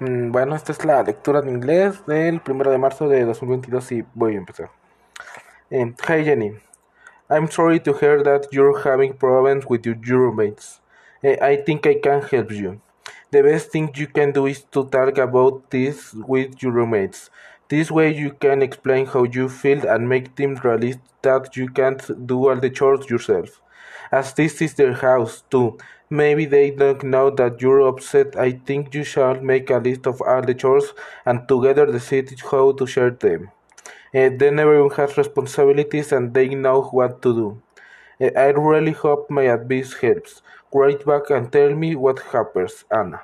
Mm, Bueno, esta es la lectura de inglés del 1 de marzo de 2022 y voy a empezar. Um, Hi Jenny, I'm sorry to hear that you're having problems with your roommates. Uh, I think I can help you. The best thing you can do is to talk about this with your roommates. This way you can explain how you feel and make them realize that you can't do all the chores yourself. As this is their house too, maybe they don't know that you're upset. I think you shall make a list of all the chores and together decide how to share them. Uh, then everyone has responsibilities and they know what to do. Uh, I really hope my advice helps. Write back and tell me what happens, Anna.